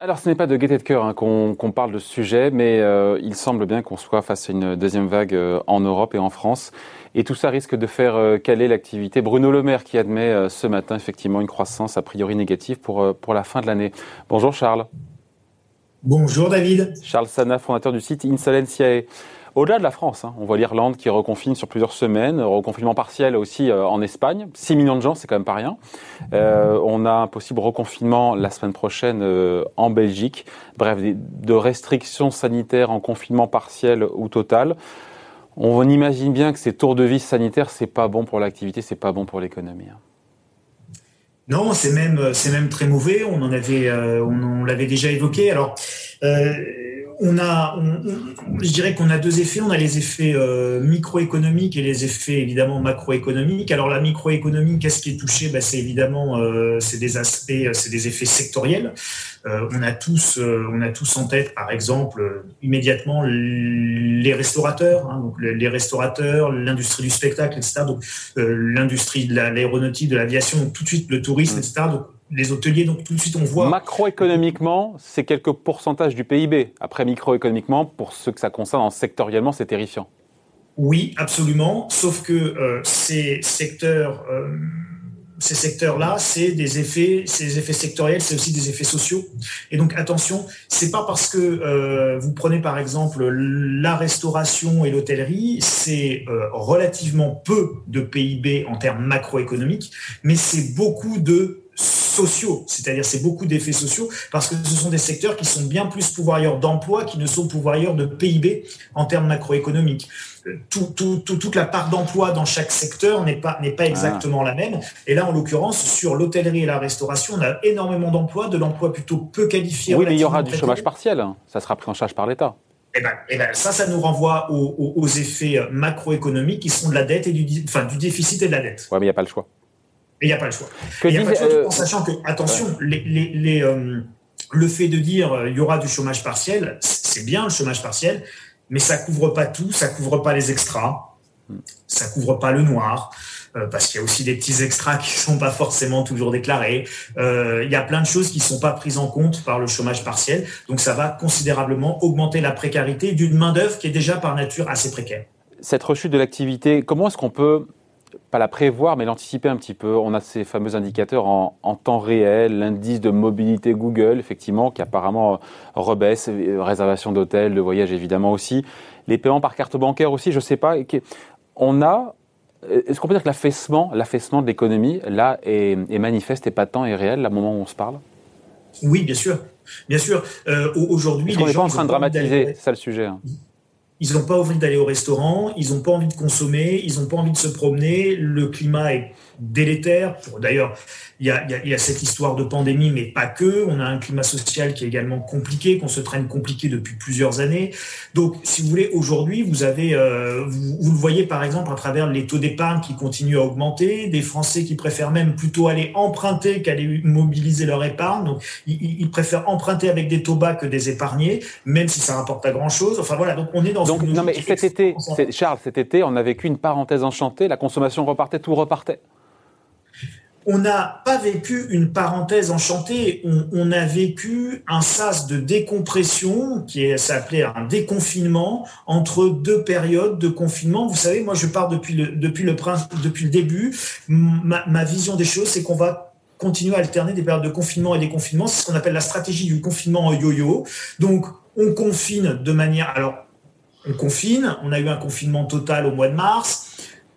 Alors ce n'est pas de gaieté de cœur hein, qu'on parle de ce sujet, mais euh, il semble bien qu'on soit face à une deuxième vague euh, en Europe et en France. Et tout ça risque de faire euh, caler l'activité. Bruno Le Maire qui admet ce matin effectivement une croissance a priori négative pour, pour la fin de l'année. Bonjour Charles. Bonjour David. Charles Sana, fondateur du site Insolentiae. Au-delà de la France, hein, on voit l'Irlande qui reconfine sur plusieurs semaines, reconfinement partiel aussi euh, en Espagne. 6 millions de gens, c'est quand même pas rien. Euh, on a un possible reconfinement la semaine prochaine euh, en Belgique. Bref, de restrictions sanitaires en confinement partiel ou total. On imagine bien que ces tours de vis sanitaires, c'est pas bon pour l'activité, c'est pas bon pour l'économie. Hein. Non, c'est même c'est même très mauvais. On en avait on, l'avait déjà évoqué. Alors on a, je dirais qu'on a deux effets. On a les effets euh, microéconomiques et les effets évidemment macroéconomiques. Alors la microéconomie, qu'est-ce qui est touché? Ben, C'est évidemment euh, c'est des aspects, c'est des effets sectoriels. Euh, on a tous, on a tous en tête, par exemple, immédiatement les restaurateurs, hein, donc les restaurateurs, l'industrie du spectacle, etc. Donc l'industrie de l'aéronautique, de l'aviation, tout de suite le tourisme, etc. les hôteliers, donc tout de suite on voit. Macroéconomiquement, c'est quelques pourcentages du PIB. Après, microéconomiquement, pour ceux que ça concerne, sectoriellement, c'est terrifiant. Oui, absolument. Sauf que euh, ces secteurs, euh, ces secteurs-là, c'est des effets, ces effets sectoriels, c'est aussi des effets sociaux. Et donc attention, c'est pas parce que euh, vous prenez par exemple la restauration et l'hôtellerie, c'est relativement peu de PIB en termes macroéconomiques, mais c'est beaucoup de sociaux, c'est-à-dire c'est beaucoup d'effets sociaux, parce que ce sont des secteurs qui sont bien plus pouvoirs d'emploi qui ne sont pouvoirs de PIB en termes macroéconomiques. Tout, toute la part d'emploi dans chaque secteur n'est pas, n'est pas ah. exactement la même. Et là, en l'occurrence, sur l'hôtellerie et la restauration, on a énormément d'emplois, de l'emploi plutôt peu qualifié. Oui, mais il y aura du chômage partiel. Hein. Ça sera pris en charge par l'État. Eh ben, eh ben, ça, ça nous renvoie aux, effets macroéconomiques qui sont de la dette et du, enfin, du déficit et de la dette. Oui, mais il n'y a pas le choix. Et il n'y a pas le choix. il n'y a pas le choix tout en sachant que, attention, les, les, euh, le fait de dire euh, il y aura du chômage partiel, c'est bien le chômage partiel, mais ça couvre pas tout, ça couvre pas les extras, ça couvre pas le noir, euh, parce qu'il y a aussi des petits extras qui sont pas forcément toujours déclarés. il y a plein de choses qui sont pas prises en compte par le chômage partiel, donc ça va considérablement augmenter la précarité d'une main d'œuvre qui est déjà par nature assez précaire. Cette rechute de l'activité, comment est-ce qu'on peut pas la prévoir, mais l'anticiper un petit peu. On a ces fameux indicateurs en, temps réel, l'indice de mobilité Google, effectivement, qui apparemment euh, rebaisse, euh, réservation d'hôtels, de voyage évidemment aussi, les paiements par carte bancaire aussi, je ne sais pas. On a, euh, est-ce qu'on peut dire que l'affaissement, l'affaissement de l'économie, là, est, manifeste, et patent et réel, à moment où on se parle? Oui, bien sûr. Bien sûr. Aujourd'hui, on n'est pas en train de dramatiser, c'est ça le sujet. Hein. Ils n'ont pas envie d'aller au restaurant, ils n'ont pas envie de consommer, ils n'ont pas envie de se promener. Le climat est délétère. D'ailleurs, il y, a, cette histoire de pandémie, mais pas que. On a un climat social qui est également compliqué, qu'on se traîne compliqué depuis plusieurs années. Donc, si vous voulez, aujourd'hui, vous euh, vous, le voyez par exemple à travers les taux d'épargne qui continuent à augmenter, des Français qui préfèrent même plutôt aller emprunter qu'aller mobiliser leur épargne. Donc, ils, préfèrent emprunter avec des taux bas que des épargnés, même si ça rapporte pas grand chose. Enfin voilà, donc on est dans donc, non mais cet été, Charles, cet été, on a vécu une parenthèse enchantée. La consommation repartait, tout repartait on n'a pas vécu une parenthèse enchantée, on, a vécu un sas de décompression qui s'appelait un déconfinement entre deux périodes de confinement. Vous savez, moi je pars depuis le, depuis le, depuis le début. Ma, vision des choses, c'est qu'on va continuer à alterner des périodes de confinement et des confinements. C'est ce qu'on appelle la stratégie du confinement en yo-yo. Donc on confine de manière... Alors, on confine, on a eu un confinement total au mois de mars.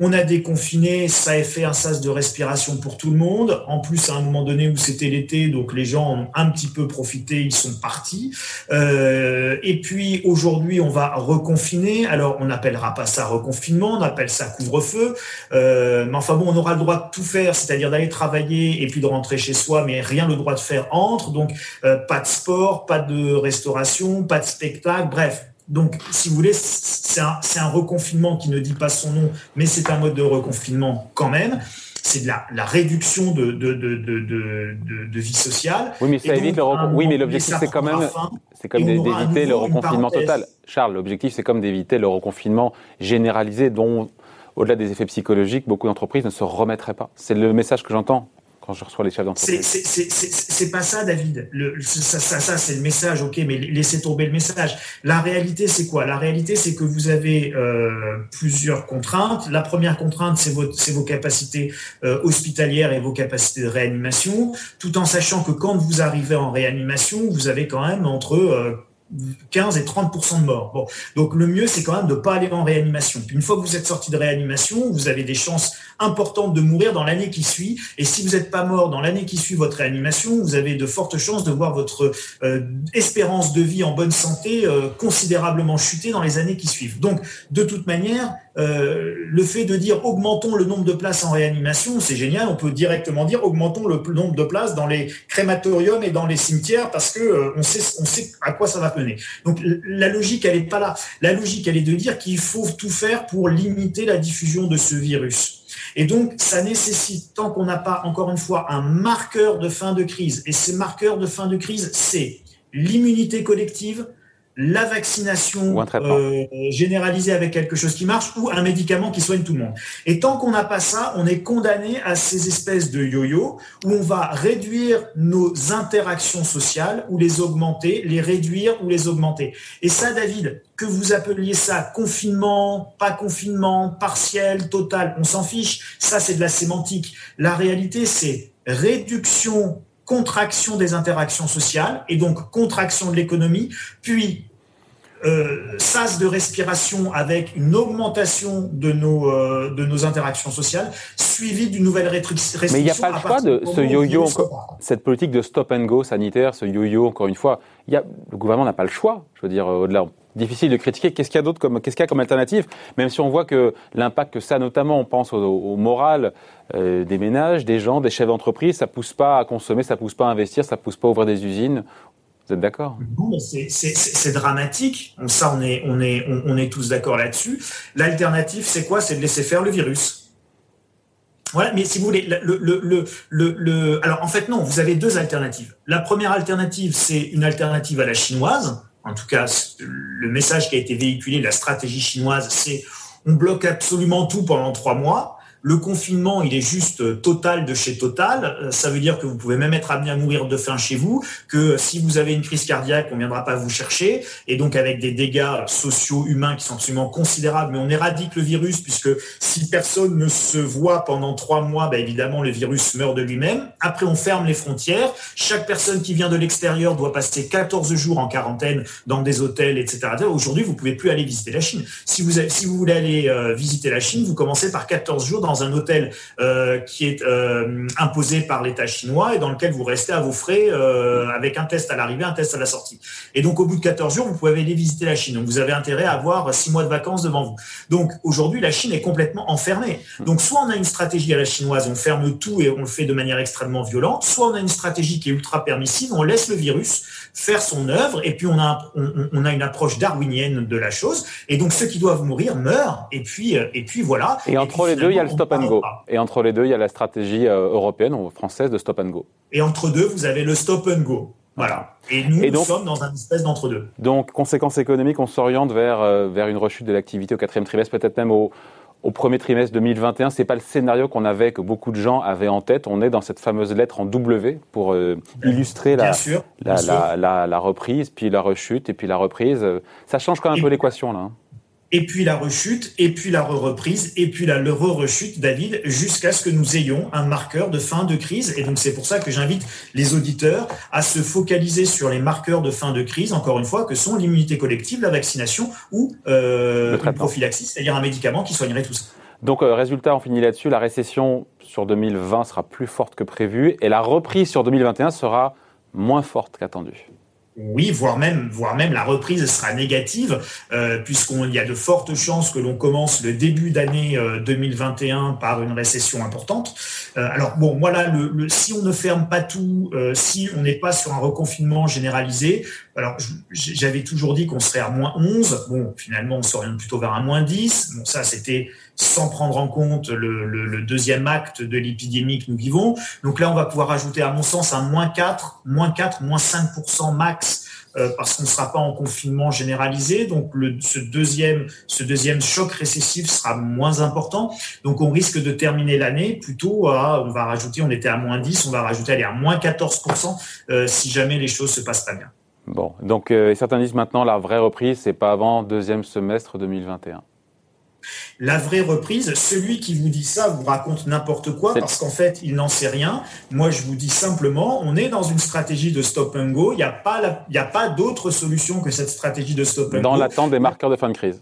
On a déconfiné, ça a fait un sas de respiration pour tout le monde. En plus, à un moment donné où c'était l'été, donc les gens ont un petit peu profité, ils sont partis. Euh, et puis aujourd'hui, on va reconfiner. Alors, on n'appellera pas ça reconfinement, on appelle ça couvre-feu. Euh, mais enfin bon, on aura le droit de tout faire, c'est-à-dire d'aller travailler et puis de rentrer chez soi, mais rien le droit de faire entre. Donc, euh, pas de sport, pas de restauration, pas de spectacle, bref, donc, si vous voulez, c'est un, reconfinement qui ne dit pas son nom, mais c'est un mode de reconfinement quand même. C'est de la, réduction de, de, vie sociale. Oui, mais ça évite le Oui, mais l'objectif, c'est quand même, c'est comme d'éviter le reconfinement total. Charles, l'objectif, c'est comme d'éviter le reconfinement généralisé dont au-delà des effets psychologiques, beaucoup d'entreprises ne se remettraient pas. C'est le message que j'entends quand je reçois les chefs d'entreprise. C'est pas ça, David. Le, ça, ça, ça c'est le message, ok, mais laissez tomber le message. La réalité, c'est quoi? La réalité, c'est que vous avez euh, plusieurs contraintes. La première contrainte, c'est vos, capacités euh, hospitalières et vos capacités de réanimation, tout en sachant que quand vous arrivez en réanimation, vous avez quand même entre euh, 15 et 30% de morts. Bon, donc le mieux, c'est quand même de ne pas aller en réanimation. Une fois que vous êtes sorti de réanimation, vous avez des chances importantes de mourir dans l'année qui suit. Et si vous n'êtes pas mort dans l'année qui suit votre réanimation, vous avez de fortes chances de voir votre euh, espérance de vie en bonne santé euh, considérablement chuter dans les années qui suivent. Donc, de toute manière, euh, le fait de dire augmentons le nombre de places en réanimation, c'est génial. On peut directement dire augmentons le nombre de places dans les crématoriums et dans les cimetières parce que euh, on sait, on sait à quoi ça va Donc la logique, elle est pas là. La logique, elle est de dire qu'il faut tout faire pour limiter la diffusion de ce virus. Et donc, ça nécessite, tant qu'on n'a pas, encore une fois, un marqueur de fin de crise, et ces marqueurs de fin de crise, c'est l'immunité collective, la vaccination euh, généralisée avec quelque chose qui marche ou un médicament qui soigne tout le monde. Et tant qu'on n'a pas ça, on est condamné à ces espèces de yo-yo où on va réduire nos interactions sociales ou les augmenter, les réduire ou les augmenter. Et ça, David, que vous appeliez ça confinement, pas confinement, partiel, total, on s'en fiche. Ça, c'est de la sémantique. La réalité, c'est réduction contraction des interactions sociales et donc contraction de l'économie, puis euh, sas de respiration avec une augmentation de nos, euh, de nos interactions sociales, suivi d'une nouvelle restriction. Mais il n'y a pas le choix de ce yo-yo, cette politique de stop and go sanitaire, ce yo-yo, encore une fois. Y a, le gouvernement n'a pas le choix, je veux dire, euh, au-delà difficile de critiquer. Qu'est-ce qu'il y a d'autre comme qu'est-ce qu'il y a comme alternative? Même si on voit que l'impact que ça, notamment, on pense au, moral euh, des ménages, des gens, des chefs d'entreprise, ça pousse pas à consommer, ça pousse pas à investir, ça pousse pas à ouvrir des usines. Vous êtes d'accord? C'est dramatique. Ça, on est, on est, on, est tous d'accord là-dessus. L'alternative, c'est quoi? C'est de laisser faire le virus. Voilà, mais si vous voulez, le, le, le, alors en fait non, vous avez deux alternatives. La première alternative, c'est une alternative à la chinoise. En tout cas, le message qui a été véhiculé, la stratégie chinoise, c'est on bloque absolument tout pendant trois mois. Le confinement, il est juste euh, total de chez total. Euh, ça veut dire que vous pouvez même être amené à mourir de faim chez vous, que si vous avez une crise cardiaque, on viendra pas vous chercher, et donc avec des dégâts sociaux, humains qui sont absolument considérables. Mais on éradique le virus puisque si personne ne se voit pendant trois mois, bah évidemment le virus meurt de lui-même. Après, on ferme les frontières. Chaque personne qui vient de l'extérieur doit passer 14 jours en quarantaine dans des hôtels, etc. Aujourd'hui, vous pouvez plus aller visiter la Chine. Si vous, si vous voulez aller euh, visiter la Chine, vous commencez par 14 jours dans un hôtel euh, qui est euh, imposé par l'État chinois et dans lequel vous restez à vos frais euh, avec un test à l'arrivée, un test à la sortie. Et donc au bout de 14 jours, vous pouvez aller visiter la Chine. Donc vous avez intérêt à avoir six mois de vacances devant vous. Donc aujourd'hui, la Chine est complètement enfermée. Donc soit on a une stratégie à la chinoise, on ferme tout et on le fait de manière extrêmement violente, soit on a une stratégie qui est ultra permissive, on laisse le virus faire son œuvre et puis on a, on, a une approche darwinienne de la chose. Et donc ceux qui doivent mourir meurent et puis, et puis voilà. Et entre les deux, il y a le stop and go. Et entre les deux, il y a la stratégie euh, européenne ou française de stop and go. Et entre deux, vous avez le stop and go. Voilà. Et nous, nous sommes dans un espèce d'entre-deux. Donc, conséquences économiques, on s'oriente vers, euh, vers une rechute de l'activité au quatrième trimestre, peut-être même au, au premier trimestre 2021. C'est pas le scénario qu'on avait, que beaucoup de gens avaient en tête. On est dans cette fameuse lettre en W pour euh, illustrer la, la, la, reprise, puis la rechute, et puis la reprise. Ça change quand même un peu l'équation, là. Hein et puis la rechute, et puis la re-reprise, et puis la re-rechute, David, jusqu'à ce que nous ayons un marqueur de fin de crise. Et donc c'est pour ça que j'invite les auditeurs à se focaliser sur les marqueurs de fin de crise, encore une fois, que sont l'immunité collective, la vaccination ou euh, le prophylaxie, c'est-à-dire un médicament qui soignerait tout ça. Donc, euh, résultat, on finit là-dessus. La récession sur 2020 sera plus forte que prévu et la reprise sur 2021 sera moins forte qu'attendue. Oui, voire même, voire même la reprise sera négative, euh, puisqu'il y a de fortes chances que l'on commence le début d'année 2021 euh, par une récession importante. Euh, alors bon, voilà, le, si on ne ferme pas tout, euh, si on n'est pas sur un reconfinement généralisé, alors j'avais toujours dit qu'on serait à moins 11. Bon, finalement, on s'oriente plutôt vers un moins 10. Bon, ça, c'était sans prendre en compte le, le, le deuxième acte de l'épidémie que nous vivons. Donc là, on va pouvoir ajouter, à mon sens, un moins 4, moins 4, moins 5% max parce qu'on ne sera pas en confinement généralisé. Donc le, ce, deuxième, ce deuxième choc récessif sera moins important. Donc on risque de terminer l'année plutôt à, on va rajouter, on était à moins 10, on va rajouter aller à moins 14% si jamais les choses se passent pas bien. Bon, donc certains disent maintenant la vraie reprise, c'est pas avant deuxième semestre 2021. La vraie reprise, celui qui vous dit ça vous raconte n'importe quoi parce qu'en fait, il n'en sait rien. Moi, je vous dis simplement, on est dans une stratégie de stop and go. Il n'y a pas, pas d'autre solution que cette stratégie de stop and go. Dans l'attente des marqueurs de fin de crise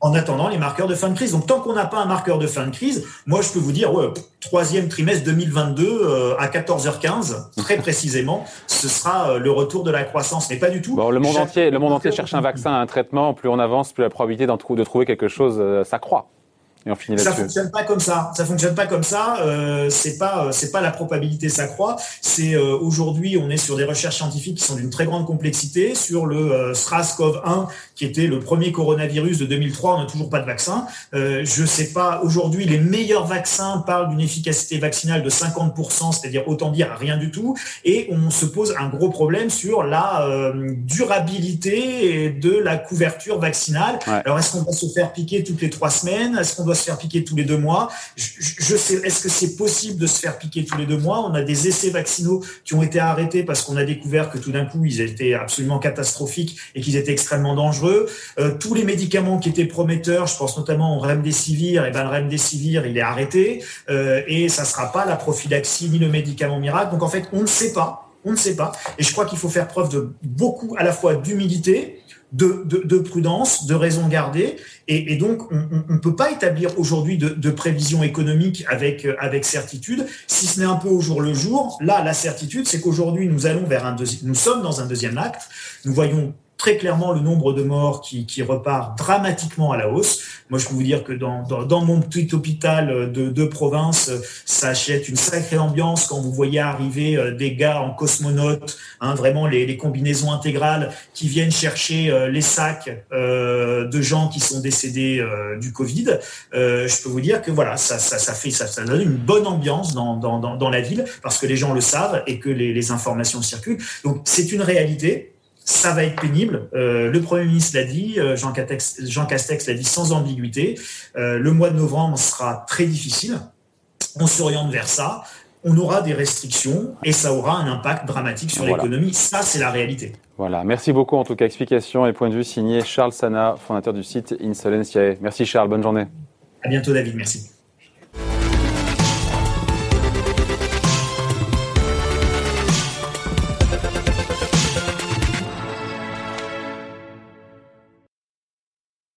en attendant les marqueurs de fin de crise. Donc tant qu'on n'a pas un marqueur de fin de crise, moi je peux vous dire, ouais, troisième trimestre 2022 euh, à 14h15, très précisément, ce sera euh, le retour de la croissance, mais pas du tout. Bon, le monde entier, le monde entier cherche un vaccin, un traitement. Plus on avance, plus la probabilité de trouver quelque chose euh, s'accroît. Et on finit ça fonctionne pas comme ça. Ça fonctionne pas comme ça. Euh, c'est pas euh, c'est pas la probabilité s'accroît. C'est euh, aujourd'hui on est sur des recherches scientifiques qui sont d'une très grande complexité sur le euh, SRAS-CoV-1 qui était le premier coronavirus de 2003. On n'a toujours pas de vaccin. Euh, je sais pas. Aujourd'hui les meilleurs vaccins parlent d'une efficacité vaccinale de 50%, c'est-à-dire autant dire rien du tout. Et on se pose un gros problème sur la euh, durabilité de la couverture vaccinale. Alors est-ce qu'on va se faire piquer toutes les trois semaines? Est-ce qu'on se faire piquer tous les deux mois. Je, sais, est-ce que c'est possible de se faire piquer tous les deux mois? On a des essais vaccinaux qui ont été arrêtés parce qu'on a découvert que tout d'un coup, ils étaient absolument catastrophiques et qu'ils étaient extrêmement dangereux. Euh, tous les médicaments qui étaient prometteurs, je pense notamment au remdesivir, et ben le remdesivir, il est arrêté euh, et ça sera pas la prophylaxie ni le médicament miracle. Donc en fait, on ne sait pas. On ne sait pas. Et je crois qu'il faut faire preuve de beaucoup, à la fois d'humilité, de, de, de, prudence, de raison gardée. Et, donc, on ne peut pas établir aujourd'hui de, de prévision économique avec, avec certitude, si ce n'est un peu au jour le jour. Là, la certitude, c'est qu'aujourd'hui, nous nous sommes dans un deuxième acte. Nous voyons très clairement le nombre de morts qui, qui, repart dramatiquement à la hausse. Moi, je peux vous dire que dans, dans, dans mon petit hôpital de, de, province, ça achète une sacrée ambiance quand vous voyez arriver euh, des gars en cosmonautes, hein, vraiment les, les, combinaisons intégrales qui viennent chercher euh, les sacs euh, de gens qui sont décédés euh, du Covid. Euh, je peux vous dire que voilà, ça, ça, ça fait ça, ça, donne une bonne ambiance dans, dans, dans, la ville parce que les gens le savent et que les, les informations circulent. Donc, c'est une réalité ça va être pénible. Euh, le Premier ministre l'a dit, euh, Jean Castex, Jean Castex l'a dit sans ambiguïté. Euh, le mois de novembre sera très difficile. On s'oriente vers ça. On aura des restrictions et ça aura un impact dramatique sur voilà. l'économie. Ça, c'est la réalité. Voilà. Merci beaucoup, en tout cas, explication et point de vue signé Charles Sana, fondateur du site Insolentiae. Merci Charles, bonne journée. À bientôt David, merci.